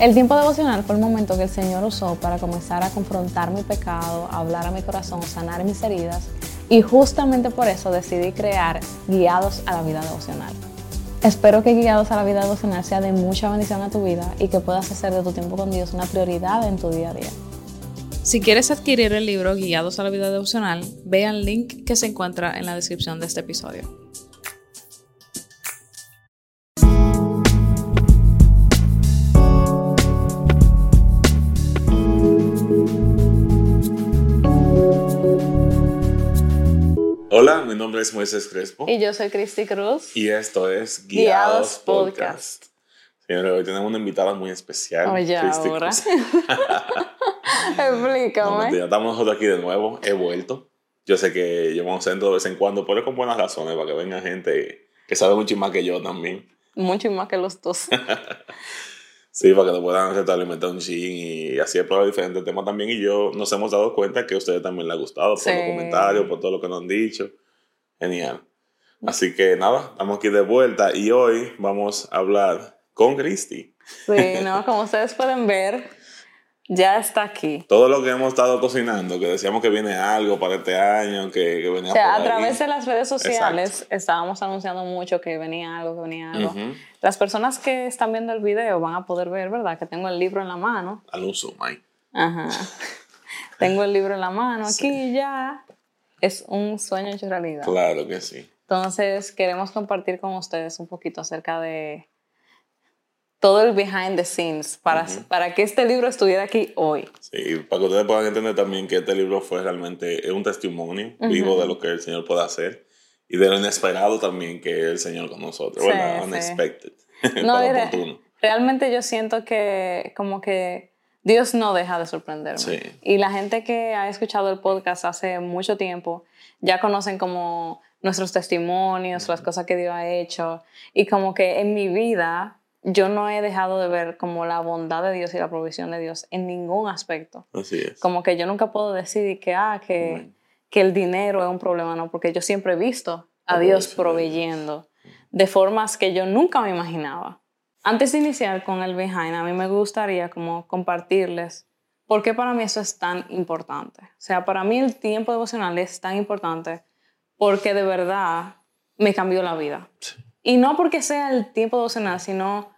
El tiempo devocional fue el momento que el Señor usó para comenzar a confrontar mi pecado, hablar a mi corazón, sanar mis heridas y justamente por eso decidí crear Guiados a la Vida Devocional. Espero que Guiados a la Vida Devocional sea de mucha bendición a tu vida y que puedas hacer de tu tiempo con Dios una prioridad en tu día a día. Si quieres adquirir el libro Guiados a la Vida Devocional, ve al link que se encuentra en la descripción de este episodio. Hola, mi nombre es Moisés Crespo. Y yo soy Cristi Cruz. Y esto es Guiados, Podcast. Señores, hoy tenemos una invitada muy especial. Oye, ahora. Explícame. No, estamos nosotros aquí de nuevo. He vuelto. Yo sé que llevamos en de vez en cuando, pero con buenas razones para que venga gente que sabe mucho más que yo también. Mucho más que los dos. Sí, para que nos puedan alimentar un chin y así explorar diferentes temas también. Y yo nos hemos dado cuenta que a ustedes también les ha gustado por los comentarios, por todo lo que nos han dicho. Genial. Así que nada, estamos aquí de vuelta y hoy vamos a hablar con Cristi. Sí, no, como ustedes pueden ver, ya está aquí. Todo lo que hemos estado cocinando, que decíamos que viene algo para este año, que, que venía O sea, a través de las redes sociales estábamos anunciando mucho que venía algo, que venía algo. Las personas que están viendo el video van a poder ver, ¿verdad? Que tengo el libro en la mano. Al uso, Mike. Ajá. tengo el libro en la mano aquí ya. Es un sueño hecho realidad. Claro que sí. Entonces, queremos compartir con ustedes un poquito acerca de todo el behind the scenes para, para que este libro estuviera aquí hoy. Sí, para que ustedes puedan entender también que este libro fue realmente un testimonio vivo de lo que el Señor puede hacer y de lo inesperado también que es el Señor con nosotros, ¿verdad? Unexpected. No, realmente yo siento que como que Dios no deja de sorprenderme. Sí. Y la gente que ha escuchado el podcast hace mucho tiempo ya conocen como nuestros testimonios, las cosas que Dios ha hecho y como que en mi vida yo no he dejado de ver como la bondad de Dios y la provisión de Dios en ningún aspecto. Así es. Como que yo nunca puedo decir que, ah, que, que el dinero es un problema, no, porque yo siempre he visto a Dios proveyendo de formas que yo nunca me imaginaba. Antes de iniciar con el behind, a mí me gustaría como compartirles por qué para mí eso es tan importante. O sea, para mí el tiempo devocional es tan importante porque de verdad me cambió la vida. Y no porque sea el tiempo devocional, sino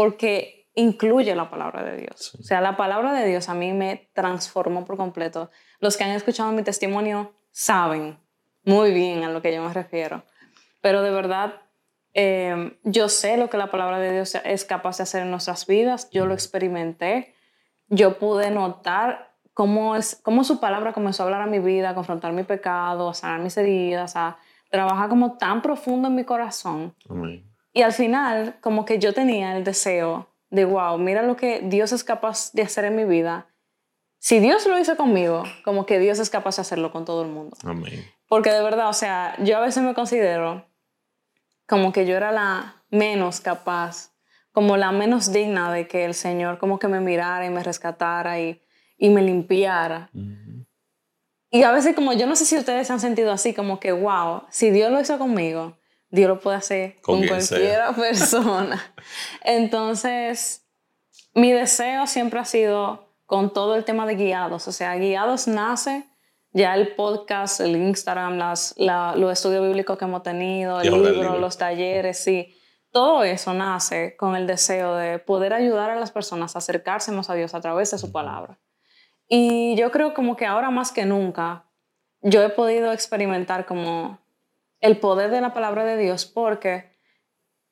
porque incluye la palabra de Dios. O sea, la palabra de Dios a mí me transformó por completo. Los que han escuchado mi testimonio saben muy bien a lo que yo me refiero. Pero de verdad, eh, yo sé lo que la palabra de Dios es capaz de hacer en nuestras vidas. Yo lo experimenté. Yo pude notar cómo, es, cómo su palabra comenzó a hablar a mi vida, a confrontar mi pecado, a sanar mis heridas, a trabaja como tan profundo en mi corazón. Y al final, como que yo tenía el deseo de, wow, mira lo que Dios es capaz de hacer en mi vida. Si Dios lo hizo conmigo, como que Dios es capaz de hacerlo con todo el mundo. Porque de verdad, o sea, yo a veces me considero como que yo era la menos capaz, como la menos digna de que el Señor como que me mirara y me rescatara y, y me limpiara. Y a veces como yo no sé si ustedes se han sentido así, como que, wow, si Dios lo hizo conmigo, Dios lo puede hacer con, cualquier persona. Entonces, mi deseo siempre ha sido con todo el tema de guiados. O sea, guiados nace ya el podcast, el Instagram, las, los estudios bíblicos que hemos tenido, el libro, los talleres, sí. Todo eso nace con el deseo de poder ayudar a las personas a acercarse más a Dios a través de su palabra. Y yo creo como que ahora más que nunca yo he podido experimentar como el poder de la palabra de Dios porque,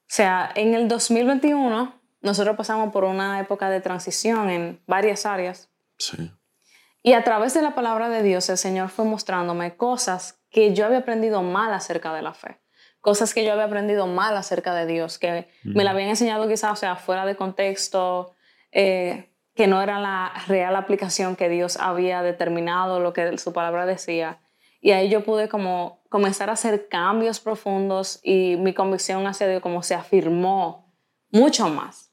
o sea, en el 2021 nosotros pasamos por una época de transición en varias áreas. Sí. Y a través de la palabra de Dios el Señor fue mostrándome cosas que yo había aprendido mal acerca de la fe. Cosas que yo había aprendido mal acerca de Dios, que me la habían enseñado quizás, o sea, fuera de contexto, eh, que no era la real aplicación que Dios había determinado, lo que su palabra decía. Y ahí yo pude como comenzar a hacer cambios profundos y mi convicción hacia Dios como se afirmó mucho más.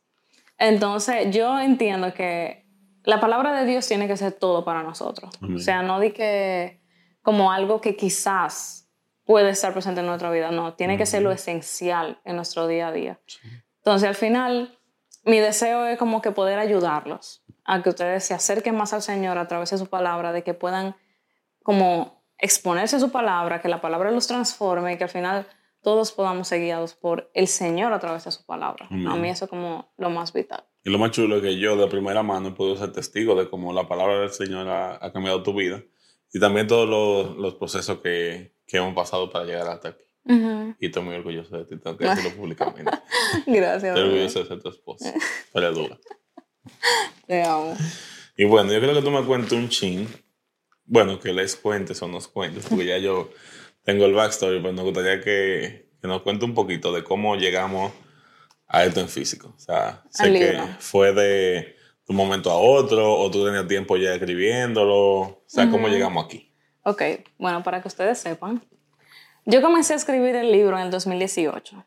Entonces yo entiendo que la palabra de Dios tiene que ser todo para nosotros. O sea, no di que como algo que quizás puede estar presente en nuestra vida, no, tiene que ser lo esencial en nuestro día a día. Entonces al final mi deseo es como que poder ayudarlos a que ustedes se acerquen más al Señor a través de su palabra, de que puedan como exponerse a su palabra, que la palabra los transforme y que al final todos podamos ser guiados por el Señor a través de su palabra. A mí eso es como lo más vital. Y lo más chulo es que yo de primera mano he podido ser testigo de cómo la palabra del Señor ha, cambiado tu vida y también todos los, los procesos que, que, hemos pasado para llegar hasta aquí. Y estoy muy orgulloso de ti, tengo que decirlo públicamente. Gracias. Estoy orgulloso de ser tu esposa. Pero dura. Te amo. Y bueno, yo creo que tú me cuentes un chin. Bueno, que les cuentes o nos cuentes, porque ya yo tengo el backstory, pero nos gustaría que, que nos cuente un poquito de cómo llegamos a esto en físico. O sea, sé que fue de un momento a otro o tú tenías tiempo ya escribiéndolo. O sea, ¿cómo llegamos aquí? Ok, bueno, para que ustedes sepan, yo comencé a escribir el libro en el 2018.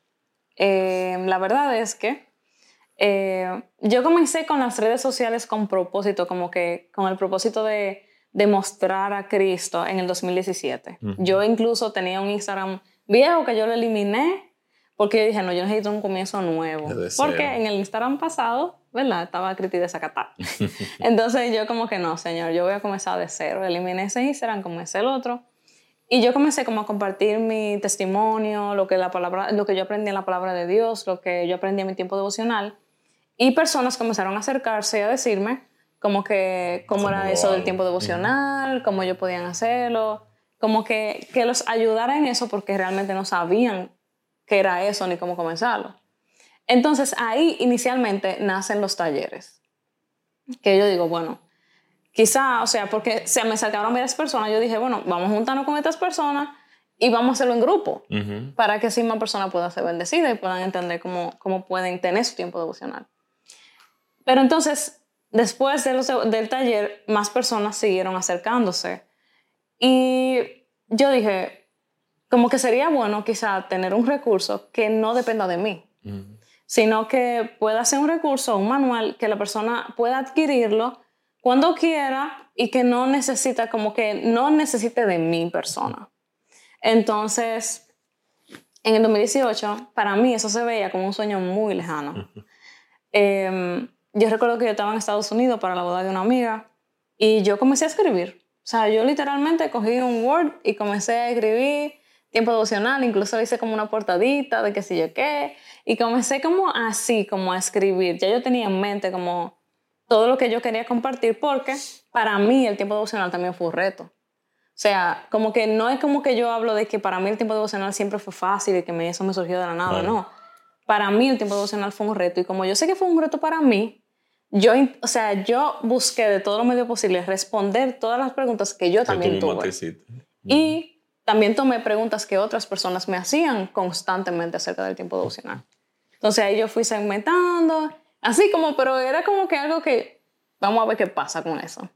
Eh, la verdad es que eh, yo comencé con las redes sociales con propósito, como que con el propósito de, demostrar a Cristo en el 2017. Yo incluso tenía un Instagram viejo que yo lo eliminé porque yo dije, no, yo necesito un comienzo nuevo. Porque en el Instagram pasado, ¿verdad? Estaba Criti desacatada. Entonces yo como que no, señor, yo voy a comenzar de cero. Eliminé ese Instagram, comencé el otro. Y yo comencé como a compartir mi testimonio, lo que, la palabra, lo que yo aprendí en la palabra de Dios, lo que yo aprendí en mi tiempo devocional. Y personas comenzaron a acercarse y a decirme como que cómo era eso del tiempo devocional, cómo ellos podían hacerlo, como que, que los ayudara en eso porque realmente no sabían qué era eso ni cómo comenzarlo. Entonces ahí inicialmente nacen los talleres. Que yo digo, bueno, quizá, o sea, porque se me sacaron varias personas, yo dije, bueno, vamos a juntarnos con estas personas y vamos a hacerlo en grupo para que así más personas puedan ser bendecidas y puedan entender cómo, cómo pueden tener su tiempo devocional. Pero entonces, después del taller, más personas siguieron acercándose. Y yo dije, como que sería bueno quizá tener un recurso que no dependa de mí, sino que pueda ser un recurso, un manual, que la persona pueda adquirirlo cuando quiera y que no necesita, como que no necesite de mi persona. Entonces, en el 2018, para mí eso se veía como un sueño muy lejano yo recuerdo que yo estaba en Estados Unidos para la boda de una amiga y yo comencé a escribir. O sea, yo literalmente cogí un Word y comencé a escribir tiempo devocional, incluso hice como una portadita de qué sé yo qué, y comencé como así, como a escribir. Ya yo tenía en mente como todo lo que yo quería compartir porque para mí el tiempo devocional también fue un reto. O sea, como que no es como que yo hablo de que para mí el tiempo devocional siempre fue fácil y que me, eso me surgió de la nada, no. Para mí el tiempo devocional fue un reto y como yo sé que fue un reto para mí, yo, o sea, yo busqué de todos los medios posibles responder todas las preguntas que yo también tuve. Y también tomé preguntas que otras personas me hacían constantemente acerca del tiempo devocional. Entonces ahí yo fui segmentando, así como, pero era como que algo que, vamos a ver qué pasa con eso.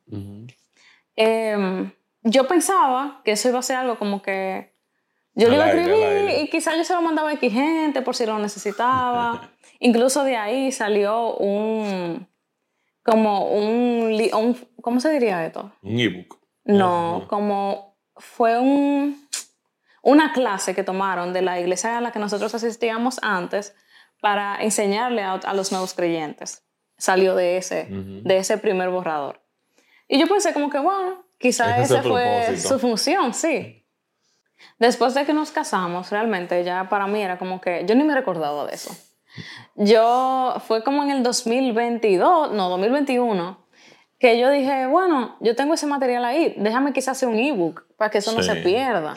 Em, yo pensaba que eso iba a ser algo como que yo lo iba a escribir y quizás yo se lo mandaba a X gente por si lo necesitaba. Incluso de ahí salió un, como un, un, ¿cómo se diría esto? Un ebook. No, como fue un, una clase que tomaron de la iglesia a la que nosotros asistíamos antes para enseñarle a, los nuevos creyentes. Salió de ese, de ese primer borrador. Y yo pensé como que, bueno, quizá esa fue su función, sí. Después de que nos casamos, realmente ya para mí era como que yo ni me recordaba de eso. Yo, fue como en el 2022, no, 2021, que yo dije, bueno, yo tengo ese material ahí, déjame quizás hacer un ebook para que eso no se pierda.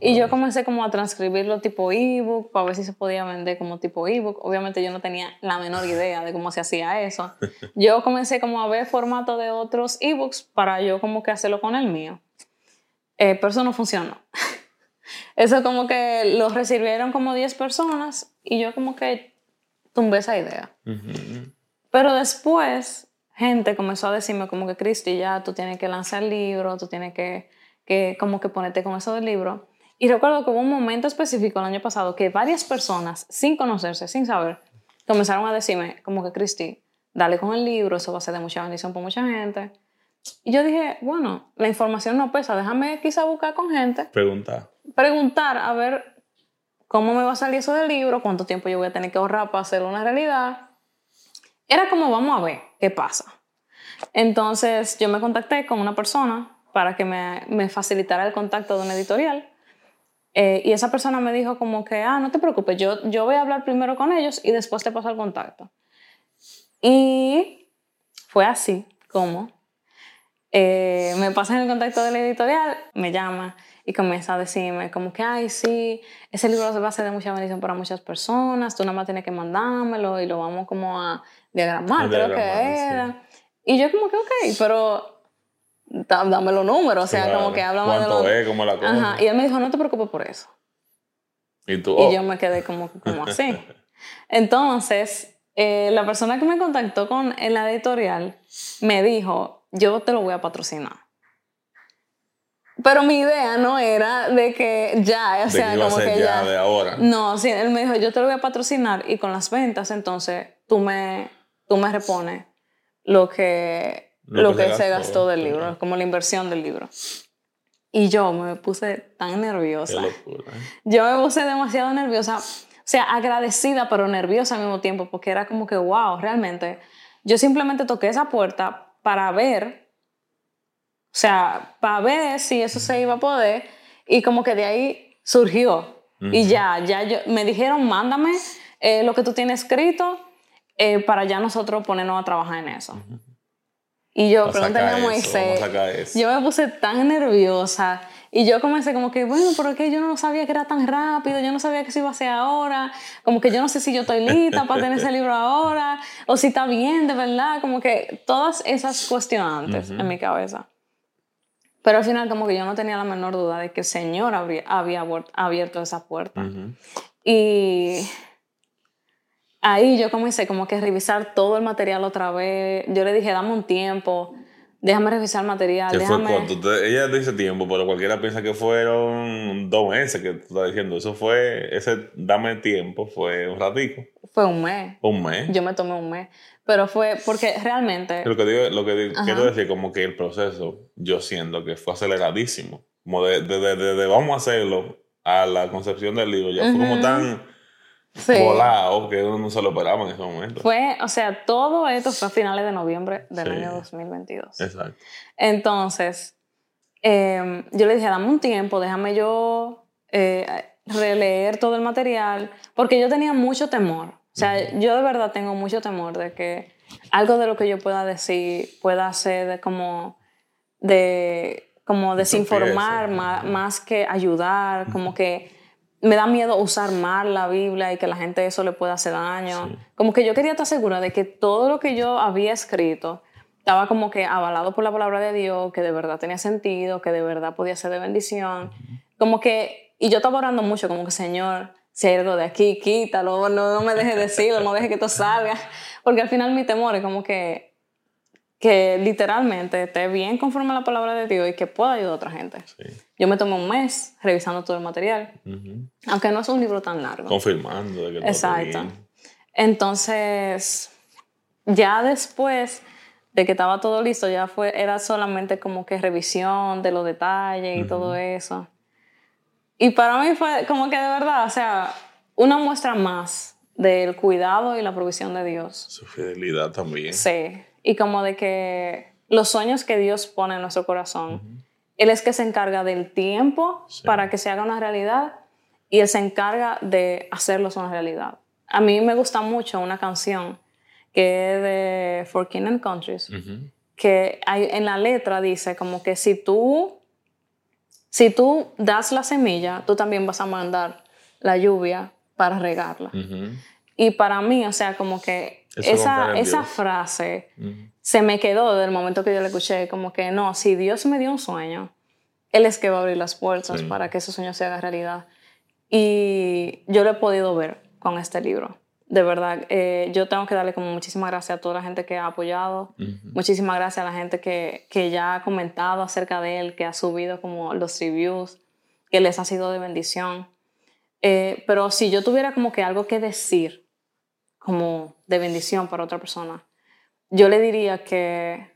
y yo comencé como a transcribirlo tipo ebook para ver si se podía vender como tipo ebook. Obviamente yo no tenía la menor idea de cómo se hacía eso. yo comencé como a ver formato de otros ebooks para yo como que hacerlo con el mío. Eh, pero eso no funcionó. Eso como que lo recibieron como 10 personas y yo como que tumbé esa idea. Pero después, gente comenzó a decirme como que, Cristi, ya tú tienes que lanzar el libro, tú tienes que, que como que ponerte con eso del libro. Y recuerdo que hubo un momento específico el año pasado que varias personas, sin conocerse, sin saber, comenzaron a decirme como que, Cristi, dale con el libro, eso va a ser de mucha bendición para mucha gente. Y yo dije, bueno, la información no pesa, déjame quizá buscar con gente. Preguntar. Preguntar, a ver ¿Cómo me va a salir eso del libro? ¿Cuánto tiempo yo voy a tener que ahorrar para hacerlo una realidad? era como, vamos a ver qué pasa. Entonces yo me contacté con una persona para que me, me facilitara el contacto de una editorial. Eh, y esa persona me dijo como que, ah, no te preocupes, yo, yo voy a hablar primero con ellos y después te paso el contacto. Y fue así como eh, me pasan el contacto de la editorial, me llama y comienza a decirme como que, ay, sí, ese libro va a ser de mucha bendición para muchas personas, tú nada más tienes que mandármelo y lo vamos como a diagramar, creo que era. Y yo como que, ok, pero dame los números, o sea, como que háblame de los... es? ¿Cómo la cosa? Ajá, y él me dijo, no te preocupes por eso. ¿Y tú? Y Oh. yo me quedé como, como así. Entonces, eh, la persona que me contactó con la editorial me dijo, yo te lo voy a patrocinar. Pero mi idea no era de que ya, o de sea, que iba a como que ya, ya. de ahora. No, sí, él me dijo, yo te lo voy a patrocinar y con las ventas, entonces tú me, tú me repones lo que, lo, que, se gastó, del sí. libro, como la inversión del libro. Y yo me puse tan nerviosa. Yo me puse demasiado nerviosa, o sea, agradecida, pero nerviosa al mismo tiempo, porque era como que, wow, realmente, yo simplemente toqué esa puerta para ver, o sea, para ver si eso se iba a poder, y como que de ahí surgió. Y Ujú. ya, ya yo, me dijeron, mándame eh, lo que tú tienes escrito eh, para ya nosotros ponernos a trabajar en eso. Y yo Vamos a Moisés, yo me puse tan nerviosa y yo comencé como que, bueno, pero que yo no sabía que era tan rápido, yo no sabía que eso iba a ser ahora, como que yo no sé si yo estoy lista para tener ese libro ahora, o si está bien de verdad, como que todas esas cuestionantes Ujú. en mi cabeza. Pero al final como que yo no tenía la menor duda de que el Señor habría- había abierto esa puerta. Ujú. Y ahí yo comencé como que a revisar todo el material otra vez. Yo le dije, dame un tiempo, déjame revisar el material, fue déjame... corto. Te- Ella dice tiempo, pero cualquiera piensa que fueron dos meses que tú estás diciendo. Eso fue, ese dame tiempo, fue un ratico, Fue un mes. un mes. Yo me tomé un mes. Pero fue porque realmente... Lo que, digo, lo que digo- quiero decir como que el proceso, yo siento que fue aceleradísimo. Como de, de, de, de- de vamos a hacerlo a la concepción del libro, ya fue como tan sí, volado que uno no se lo esperaba en ese momento. Fue, o sea, todo esto fue a finales de noviembre del Sí. año 2022. Exacto. Entonces, eh, yo le dije, dame un tiempo, déjame yo eh, releer todo el material, porque yo tenía mucho temor. O sea, yo de verdad tengo mucho temor de que algo de lo que yo pueda decir pueda ser de como de como desinformar más, más que ayudar, como que me da miedo usar mal la Biblia y que la gente eso le pueda hacer daño. Sí. Como que yo quería estar segura de que todo lo que yo había escrito estaba como que avalado por la palabra de Dios, que de verdad tenía sentido, que de verdad podía ser de bendición. Como que, y yo estaba orando mucho, como que Señor, algo de aquí, quítalo, no, no me dejes decirlo, no dejes que esto salga. Porque al final mi temor es como que, que literalmente esté bien conforme a la palabra de Dios y que pueda ayudar a otra gente. Sí. Yo me tomé un mes revisando todo el material, aunque no es un libro tan largo. Confirmando de que Exacto. bien. Entonces, ya después de que estaba todo listo, ya fue, era solamente como que revisión de los detalles y todo eso. Y para mí fue como que de verdad, o sea, una muestra más del cuidado y la provisión de Dios. Su fidelidad también. Sí. Y como de que los sueños que Dios pone en nuestro corazón, Él es que se encarga del tiempo Sí. para que se haga una realidad y Él se encarga de hacerlos una realidad. A mí me gusta mucho una canción que es de For King and Countries, Ujú. que hay, en la letra dice como que si tú, si tú das la semilla, tú también vas a mandar la lluvia para regarla. Y para mí, o sea, como que Eso esa, esa frase se me quedó desde el momento que yo la escuché, como que no, si Dios me dio un sueño, Él es que va a abrir las puertas Sí. para que ese sueño se haga realidad. Y yo lo he podido ver con este libro. De verdad, eh, yo tengo que darle como muchísimas gracias a toda la gente que ha apoyado, Ujú. muchísimas gracias a la gente que, que ya ha comentado acerca de él, que ha subido como los reviews, que les ha sido de bendición. Eh, pero si yo tuviera como que algo que decir, como de bendición para otra persona, yo le diría que,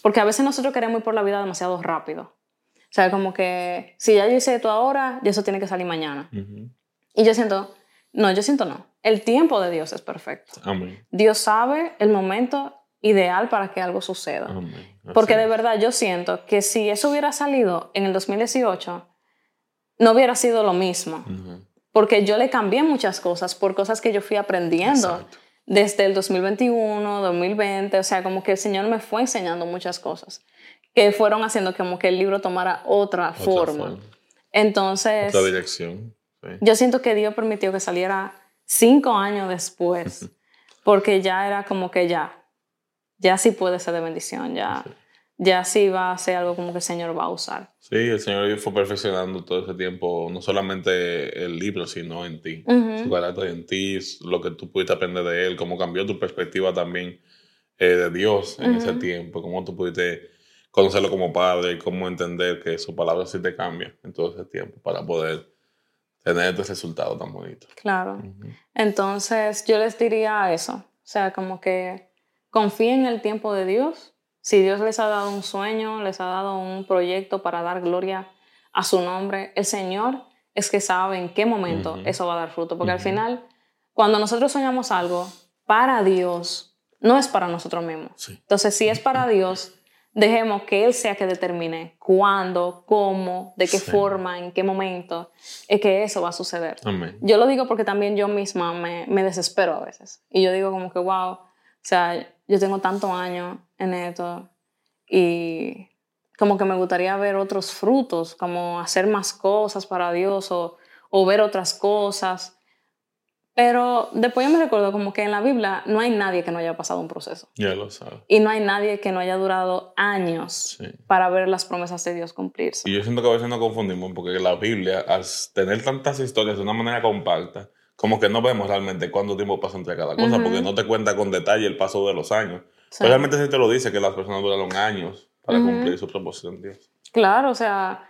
porque a veces nosotros queremos ir por la vida demasiado rápido. O sea, como que si ya yo hice esto ahora, ya eso tiene que salir mañana. Ujú. Y yo siento, no, yo siento no. El tiempo de Dios es perfecto. Amén. Dios sabe el momento ideal para que algo suceda. Amén. Porque de verdad yo siento que si eso hubiera salido en el 2018, no hubiera sido lo mismo. Porque yo le cambié muchas cosas por cosas que yo fui aprendiendo Exacto. desde el 2021, 2020. O sea, como que el Señor me fue enseñando muchas cosas que fueron haciendo como que el libro tomara otra, Otra forma. forma, Entonces, Otra dirección. Sí. yo siento que Dios permitió que saliera cinco años después, porque ya era como que ya, ya sí puede ser de bendición, ya, ya sí va a ser algo como que el Señor va a usar. Sí, el Señor fue perfeccionando todo ese tiempo, no solamente el libro, sino en ti. Ujú. Su carácter en ti, lo que tú pudiste aprender de Él, cómo cambió tu perspectiva también eh, de Dios en ese Ujú. tiempo, cómo tú pudiste conocerlo como padre y cómo entender que su palabra sí te cambia en todo ese tiempo para poder tener este resultado tan bonito. Claro. Entonces, yo les diría eso. O sea, como que confíen en el tiempo de Dios. Si Dios les ha dado un sueño, les ha dado un proyecto para dar gloria a su nombre, el Señor es que sabe en qué momento eso va a dar fruto. Porque al final, cuando nosotros soñamos algo para Dios, no es para nosotros mismos. Sí. Entonces, si es para Dios, dejemos que Él sea que determine cuándo, cómo, de qué Sí. forma, en qué momento, es que eso va a suceder. Amén. Yo lo digo porque también yo misma me, me desespero a veces. Y yo digo como que, wow, o sea, yo tengo tantos años en esto y como que me gustaría ver otros frutos, como hacer más cosas para Dios o, o ver otras cosas. Pero después yo me recuerdo como que en la Biblia no hay nadie que no haya pasado un proceso. Ya lo sabes. Y no hay nadie que no haya durado años Sí. para ver las promesas de Dios cumplirse. Y yo siento que a veces nos confundimos porque la Biblia, al tener tantas historias de una manera compacta, como que no vemos realmente cuánto tiempo pasa entre cada cosa, Ujú. porque no te cuenta con detalle el paso de los años. Sea, Pero realmente sí te lo dice que las personas duraron años para Ujú. cumplir su propósito en Dios. Claro, o sea,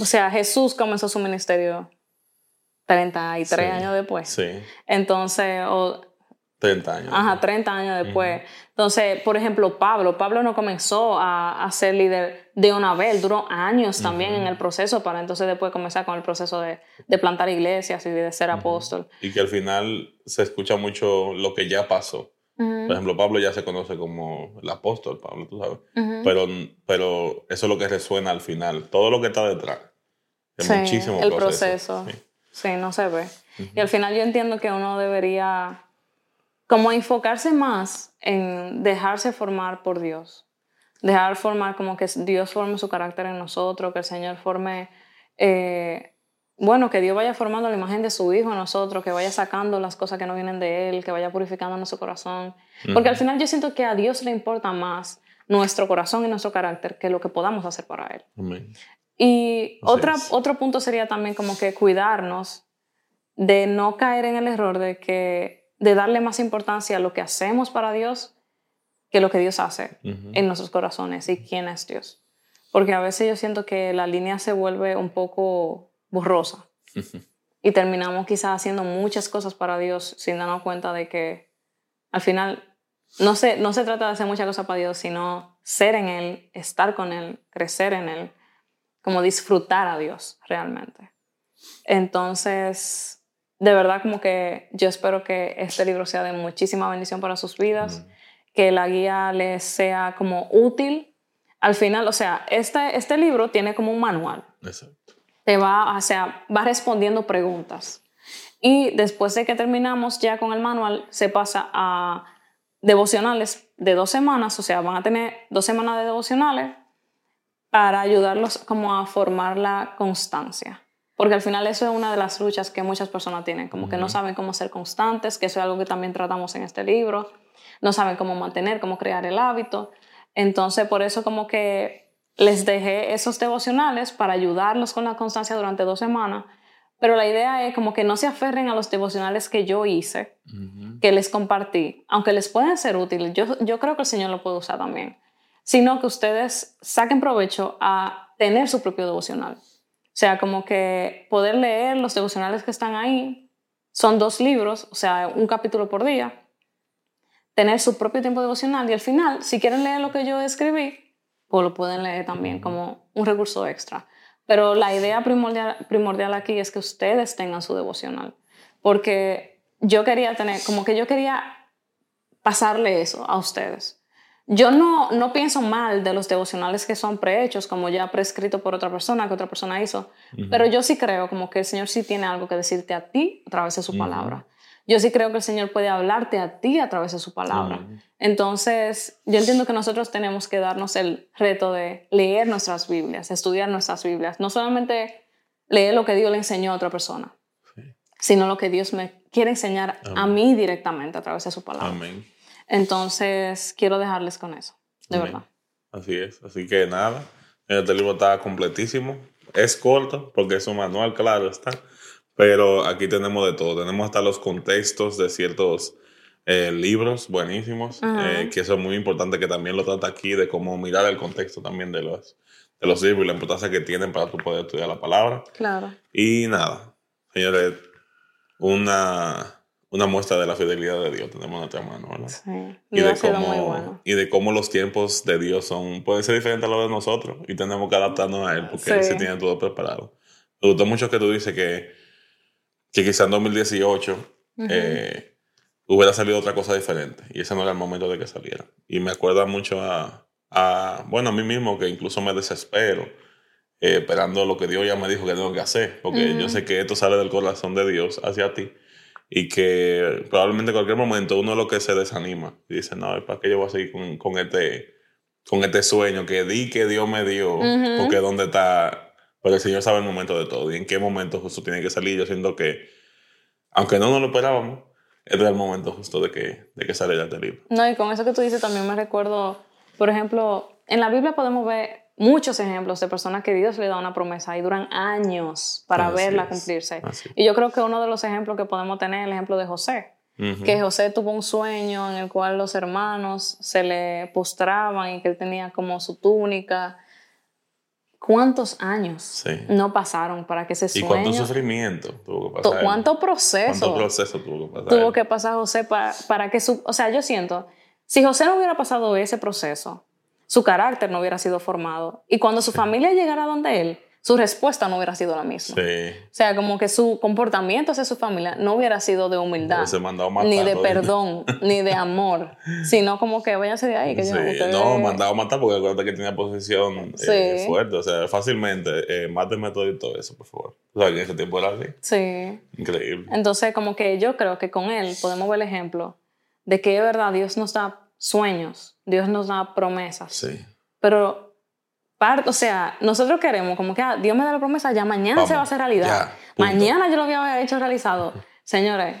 o sea, Jesús comenzó su ministerio 33 Sí. años después. Sí, Entonces, o, 30 años. ajá, 30 años después. Entonces, por ejemplo, Pablo, Pablo no comenzó a, a ser líder de una vez, duró años también en el proceso para entonces después comenzar con el proceso de, de plantar iglesias y de ser apóstol. Y que al final se escucha mucho lo que ya pasó. Por ejemplo, Pablo ya se conoce como el apóstol, Pablo, tú sabes. Pero, pero eso es lo que resuena al final. Todo lo que está detrás. Es Sí, muchísimo el proceso. proceso. Sí. Sí, no se ve. Y al final yo entiendo que uno debería como enfocarse más en dejarse formar por Dios. Dejar formar como que Dios forme su carácter en nosotros, que el Señor forme, eh, bueno, que Dios vaya formando la imagen de su Hijo en nosotros, que vaya sacando las cosas que no vienen de Él, que vaya purificando nuestro corazón. Porque al final yo siento que a Dios le importa más nuestro corazón y nuestro carácter que lo que podamos hacer para Él. Amén. Y otra, otro punto sería también como que cuidarnos de no caer en el error de que de darle más importancia a lo que hacemos para Dios que lo que Dios hace en nuestros corazones y quién es Dios. Porque a veces yo siento que la línea se vuelve un poco borrosa y terminamos quizás haciendo muchas cosas para Dios sin darnos cuenta de que al final no se, no se trata de hacer muchas cosas para Dios, sino ser en Él, estar con Él, crecer en Él, como disfrutar a Dios realmente. Entonces, de verdad como que yo espero que este libro sea de muchísima bendición para sus vidas, que la guía les sea como útil. Al final, o sea, este, este libro tiene como un manual Exacto. te va, o sea, va respondiendo preguntas. Y después de que terminamos ya con el manual, se pasa a devocionales de dos semanas, o sea, van a tener dos semanas de devocionales para ayudarlos como a formar la constancia. Porque al final eso es una de las luchas que muchas personas tienen, como que no saben cómo ser constantes, que eso es algo que también tratamos en este libro, no saben cómo mantener, cómo crear el hábito. Entonces, por eso como que les dejé esos devocionales para ayudarlos con la constancia durante dos semanas. Pero la idea es como que no se aferren a los devocionales que yo hice, que les compartí, aunque les pueden ser útiles, yo, yo creo que el Señor lo puede usar también, sino que ustedes saquen provecho a tener su propio devocional. O sea, como que poder leer los devocionales que están ahí, son dos libros, o sea, un capítulo por día, tener su propio tiempo devocional y al final, si quieren leer lo que yo escribí, pues lo pueden leer también como un recurso extra. Pero la idea primordial, primordial aquí es que ustedes tengan su devocional, porque yo quería tener, como que yo quería pasarle eso a ustedes. Yo no, no pienso mal de los devocionales que son prehechos, como ya prescrito por otra persona, que otra persona hizo, pero yo sí creo como que el Señor sí tiene algo que decirte a ti a través de su palabra. Yo sí creo que el Señor puede hablarte a ti a través de su palabra. Entonces, yo entiendo que nosotros tenemos que darnos el reto de leer nuestras Biblias, estudiar nuestras Biblias, no solamente leer lo que Dios le enseñó a otra persona, sino lo que Dios me quiere enseñar a mí directamente a través de su palabra. Amén. Entonces, quiero dejarles con eso, de verdad. Así es. Así que nada, este libro está completísimo. Es corto porque es un manual, claro está. Pero aquí tenemos de todo. Tenemos hasta los contextos de ciertos eh, libros buenísimos, eh, que eso es muy importante que también lo trata aquí, de cómo mirar el contexto también de los, de los libros y la importancia que tienen para tú poder estudiar la palabra. Claro. Y nada, señores, una una muestra de la fidelidad de Dios tenemos en nuestra mano, ¿verdad? Sí. Y de, cómo, y de cómo los tiempos de Dios son, pueden ser diferentes a los de nosotros y tenemos que adaptarnos a Él porque Él sí tiene todo preparado. Me gustó mucho que tú dices que, que quizá en 2018 eh, hubiera salido otra cosa diferente y ese no era el momento de que saliera. Y me acuerda mucho a, a bueno, a mí mismo que incluso me desespero eh, esperando lo que Dios ya me dijo que tengo que hacer, porque yo sé que esto sale del corazón de Dios hacia ti y que probablemente en cualquier momento uno es lo que se desanima y dice, no, ¿para qué yo voy a seguir con, con, este, con este sueño que di que Dios me dio? Porque dónde está, porque el Señor sabe el momento de todo y en qué momento justo tiene que salir. Yo siento que, aunque no nos lo esperábamos, este es el momento justo de que, de que saliera este libro. No, y con eso que tú dices también me recuerdo, por ejemplo, en la Biblia podemos ver muchos ejemplos de personas que Dios le da una promesa y duran años para verla cumplirse. Y yo creo que uno de los ejemplos que podemos tener es el ejemplo de José. Que José tuvo un sueño en el cual los hermanos se le postraban y que él tenía como su túnica. ¿Cuántos años no pasaron para que ese sueño... ¿Y cuánto sufrimiento tuvo que pasar? ¿Cuánto proceso? ¿Cuánto proceso tuvo que pasar? Tuvo que pasar José para, para que su... O sea, yo siento, si José no hubiera pasado ese proceso, su carácter no hubiera sido formado. Y cuando su familia llegara donde él, su respuesta no hubiera sido la misma. Sí. O sea, como que su comportamiento hacia su familia no hubiera sido de humildad, ni de perdón, ni de amor, sino como que váyase de ahí. Que sí. No, mandado a matar porque acuérdate que tenía posición eh, fuerte. O sea, fácilmente, eh, máteme todo y todo eso, por favor. O sea, que en ese tiempo era así. Sí. Increíble. Entonces, como que yo creo que con él podemos ver el ejemplo de que de verdad Dios nos da sueños, Dios nos da promesas. Sí. Pero, o sea, nosotros queremos como que ah, Dios me da la promesa, ya mañana se va a hacer realidad. mañana yo lo había hecho realizado. Señores,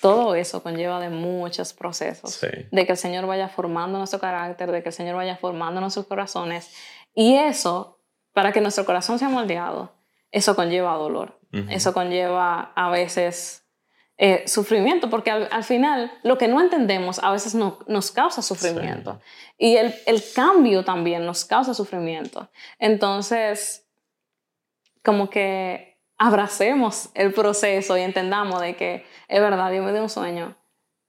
todo eso conlleva de muchos procesos. De que el Señor vaya formando nuestro carácter, de que el Señor vaya formando nuestros corazones. Y eso, para que nuestro corazón sea moldeado, eso conlleva dolor. Eso conlleva a veces eh, sufrimiento, porque al, final lo que no entendemos a veces no, nos causa sufrimiento. Y el, el, cambio también nos causa sufrimiento. Entonces, como que abracemos el proceso y entendamos de que es verdad, Dios me dio un sueño.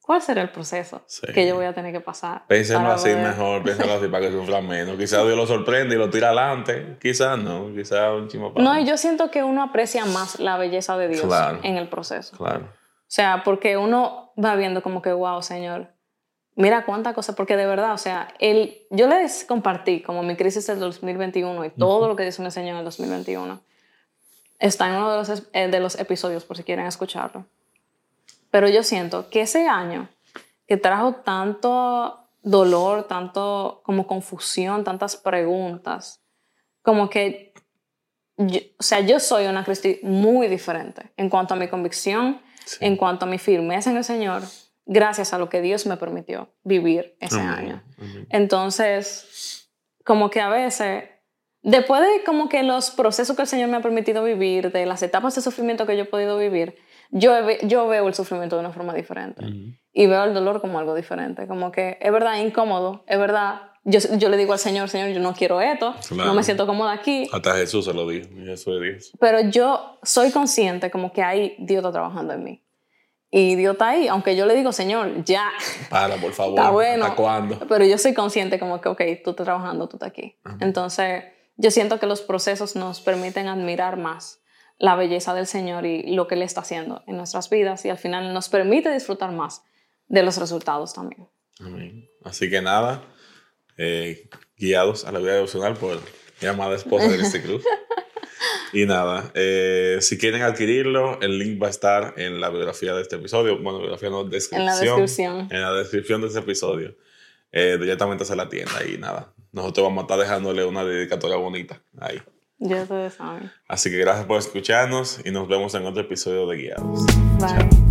¿Cuál será el proceso que yo voy a tener que pasar? Pénselo así mejor, pénselo así para que sufra menos. Quizás Dios lo sorprende y lo tira adelante, quizás no, quizás un chimo No, y yo siento que uno aprecia más la belleza de Dios en el proceso. Claro. O sea, porque uno va viendo como que, wow, Señor, mira cuánta cosa, porque de verdad, o sea, el, yo les compartí como mi crisis del 2021 y todo lo que Dios me enseñó en el 2021. Está en uno de los, eh, de los episodios, por si quieren escucharlo. Pero yo siento que ese año que trajo tanto dolor, tanto como confusión, tantas preguntas, como que, o sea, yo soy una Cristi muy diferente en cuanto a mi convicción, en cuanto a mi firmeza en el Señor, gracias a lo que Dios me permitió vivir ese año. Entonces, como que a veces, después de como que los procesos que el Señor me ha permitido vivir, de las etapas de sufrimiento que yo he podido vivir, yo, yo veo el sufrimiento de una forma diferente. Y veo el dolor como algo diferente. Como que es verdad incómodo, es verdad yo, yo, le digo al Señor, Señor, yo no quiero esto, no me siento cómoda aquí. Hasta Jesús se lo dijo, Jesús Dios. Pero yo soy consciente como que ahí Dios está trabajando en mí. Y Dios está ahí, aunque yo le digo, Señor, ya. Para, por favor. Está bueno. ¿Hasta cuándo? Pero yo soy consciente como que, ok, tú estás trabajando, tú estás aquí. Entonces, yo siento que los procesos nos permiten admirar más la belleza del Señor y lo que Él está haciendo en nuestras vidas y al final nos permite disfrutar más de los resultados también. Amén. Así que nada, eh, guiados a la vida devocional por mi amada esposa de este Cruz. Y nada, eh, si quieren adquirirlo, el link va a estar en la biografía de este episodio. Bueno, biografía no, descripción. En la descripción. En la descripción de este episodio. Eh, directamente hacia la tienda y nada. Nosotros vamos a estar dejándole una dedicatoria bonita ahí. Ya ustedes saben. Así que gracias por escucharnos y nos vemos en otro episodio de Guiados. Bye.